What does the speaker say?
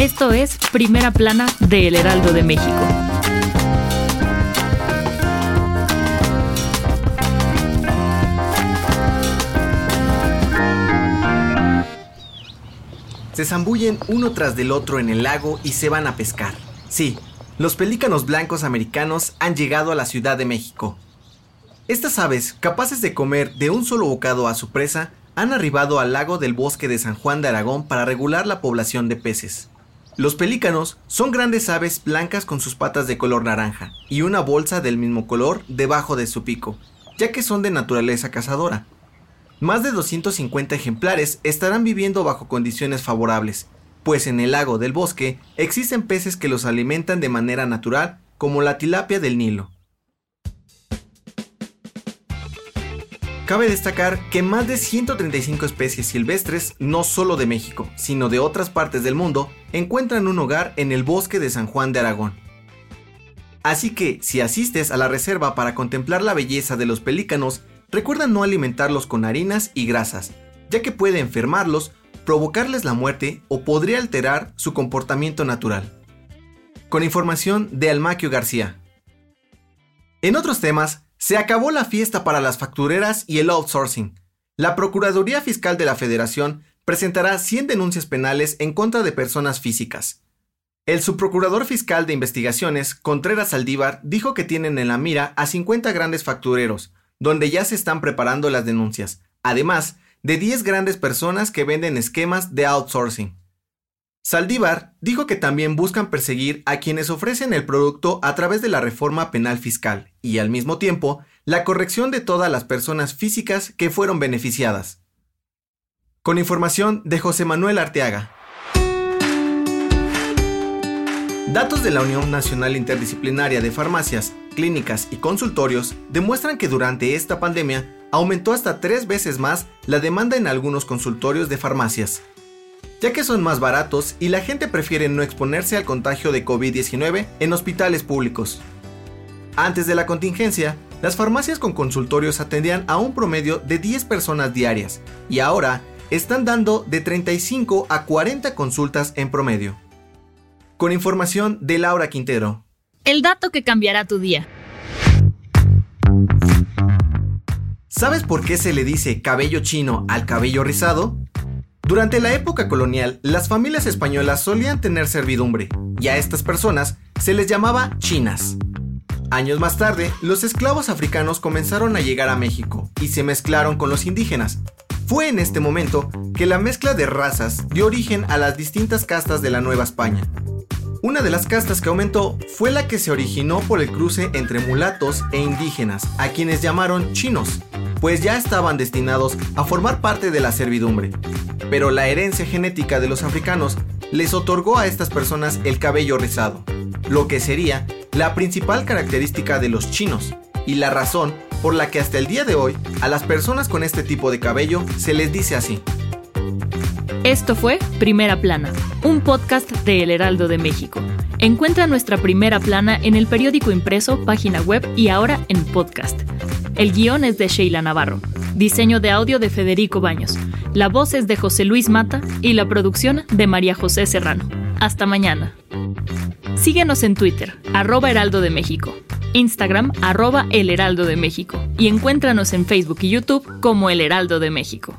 Esto es Primera Plana de El Heraldo de México. Se zambullen uno tras del otro en el lago y se van a pescar. Sí, los pelícanos blancos americanos han llegado a la Ciudad de México. Estas aves, capaces de comer de un solo bocado a su presa, han arribado al lago del bosque de San Juan de Aragón para regular la población de peces. Los pelícanos son grandes aves blancas con sus patas de color naranja y una bolsa del mismo color debajo de su pico, ya que son de naturaleza cazadora. Más de 250 ejemplares estarán viviendo bajo condiciones favorables, pues en el lago del bosque existen peces que los alimentan de manera natural, como la tilapia del Nilo. Cabe destacar que más de 135 especies silvestres, no solo de México, sino de otras partes del mundo, encuentran un hogar en el bosque de San Juan de Aragón. Así que, si asistes a la reserva para contemplar la belleza de los pelícanos, recuerda no alimentarlos con harinas y grasas, ya que puede enfermarlos, provocarles la muerte o podría alterar su comportamiento natural. Con información de Almaquio García. En otros temas, se acabó la fiesta para las factureras y el outsourcing. La Procuraduría Fiscal de la Federación presentará 100 denuncias penales en contra de personas físicas. El subprocurador fiscal de investigaciones, Contreras Saldívar, dijo que tienen en la mira a 50 grandes factureros, donde ya se están preparando las denuncias, además de 10 grandes personas que venden esquemas de outsourcing. Saldívar dijo que también buscan perseguir a quienes ofrecen el producto a través de la reforma penal fiscal y al mismo tiempo la corrección de todas las personas físicas que fueron beneficiadas. Con información de José Manuel Arteaga. Datos de la Unión Nacional Interdisciplinaria de Farmacias, Clínicas y Consultorios demuestran que durante esta pandemia aumentó hasta tres veces más la demanda en algunos consultorios de farmacias, ya que son más baratos y la gente prefiere no exponerse al contagio de COVID-19 en hospitales públicos. Antes de la contingencia, las farmacias con consultorios atendían a un promedio de 10 personas diarias y ahora están dando de 35 a 40 consultas en promedio. Con información de Laura Quintero. El dato que cambiará tu día. ¿Sabes por qué se le dice cabello chino al cabello rizado? Durante la época colonial, las familias españolas solían tener servidumbre, y a estas personas se les llamaba chinas. Años más tarde, los esclavos africanos comenzaron a llegar a México y se mezclaron con los indígenas. Fue en este momento que la mezcla de razas dio origen a las distintas castas de la Nueva España. Una de las castas que aumentó fue la que se originó por el cruce entre mulatos e indígenas, a quienes llamaron chinos, pues ya estaban destinados a formar parte de la servidumbre pero la herencia genética de los africanos les otorgó a estas personas el cabello rizado, lo que sería la principal característica de los chinos y la razón por la que hasta el día de hoy a las personas con este tipo de cabello se les dice así. Esto fue Primera Plana, un podcast de El Heraldo de México. Encuentra nuestra primera plana en el periódico impreso, página web y ahora en podcast. El guion es de Sheila Navarro. Diseño de audio de Federico Baños. La voz es de José Luis Mata y la producción de María José Serrano. Hasta mañana. Síguenos en Twitter, arroba Heraldo de México, Instagram, arroba El Heraldo de México y encuéntranos en Facebook y YouTube como El Heraldo de México.